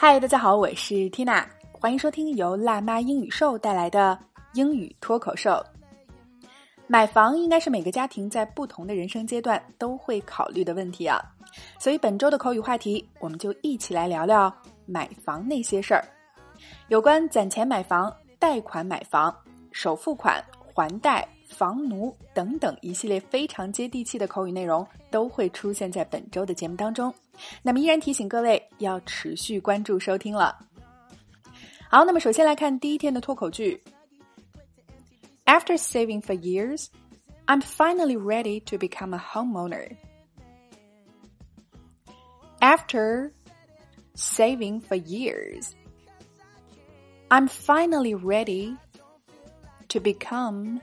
嗨，大家好，我是 Tina，欢迎收听由辣妈英语秀带来的英语脱口秀。买房应该是每个家庭在不同的人生阶段都会考虑的问题啊，所以本周的口语话题，我们就一起来聊聊买房那些事儿。有关攒钱买房、贷款买房、首付款、还贷、房奴等等一系列非常接地气的口语内容，都会出现在本周的节目当中。那么依然提醒各位要持续关注收听了。好，那么首先来看第一天的脱口剧。After saving for years, I'm finally ready to become a homeowner. After saving for years, I'm finally ready to become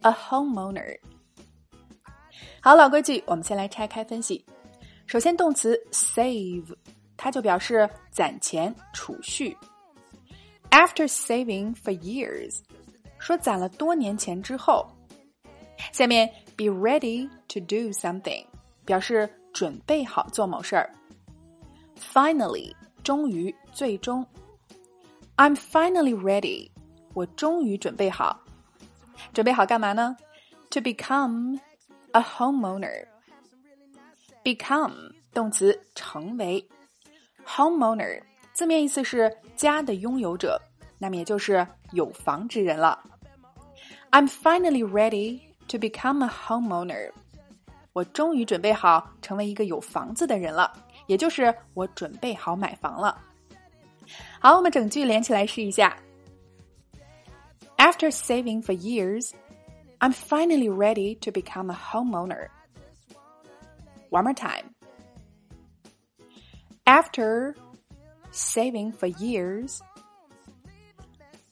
a homeowner. 好，老规矩，我们先来拆开分析。 首先，动词 save，它就表示攒钱、储蓄。After saving for years，说攒了多年钱之后，下面 be ready to do something，表示准备好做某事儿。Finally，终于、最终。I'm finally ready，我终于准备好。准备好干嘛呢？To become a homeowner。 become 动词成为，homeowner 字面意思是家的拥有者，那么也就是有房之人了。I'm finally ready to become a homeowner。我终于准备好成为一个有房子的人了，也就是我准备好买房了。好，我们整句连起来试一下。After saving for years, I'm finally ready to become a homeowner. One more time. After saving for years,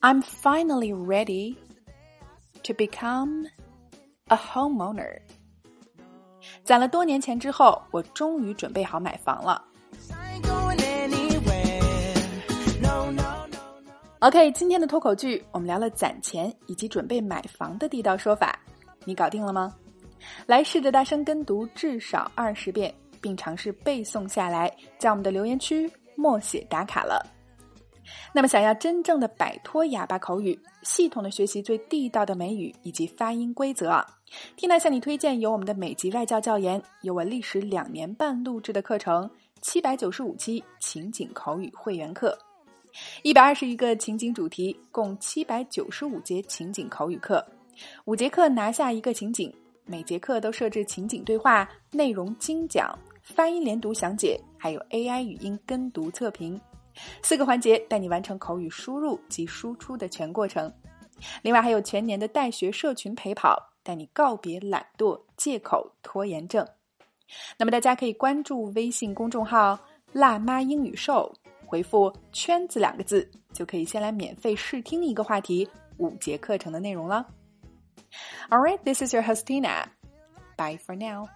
I'm finally ready to become a homeowner. 攒了多年钱之后，我终于准备好买房了。OK，今天的脱口剧我们聊了攒钱以及准备买房的地道说法，你搞定了吗？ 来试着大声跟读至少二十遍，并尝试背诵下来，在我们的留言区默写打卡了。那么，想要真正的摆脱哑巴口语，系统的学习最地道的美语以及发音规则啊，Tina 向你推荐由我们的美籍外教教研，由我历时两年半录制的课程——七百九十五期情景口语会员课，一百二十一个情景主题，共七百九十五节情景口语课，五节课拿下一个情景。每节课都设置情景对话，内容精讲，发音连读详解，还有 AI 语音跟读测评，四个环节带你完成口语输入及输出的全过程。另外还有全年的带学社群陪跑，带你告别懒惰、借口、拖延症。那么大家可以关注微信公众号“辣妈英语秀”，回复“圈子”两个字，就可以先来免费试听一个话题五节课程的内容了。All right, this is your host Tina. Bye for now.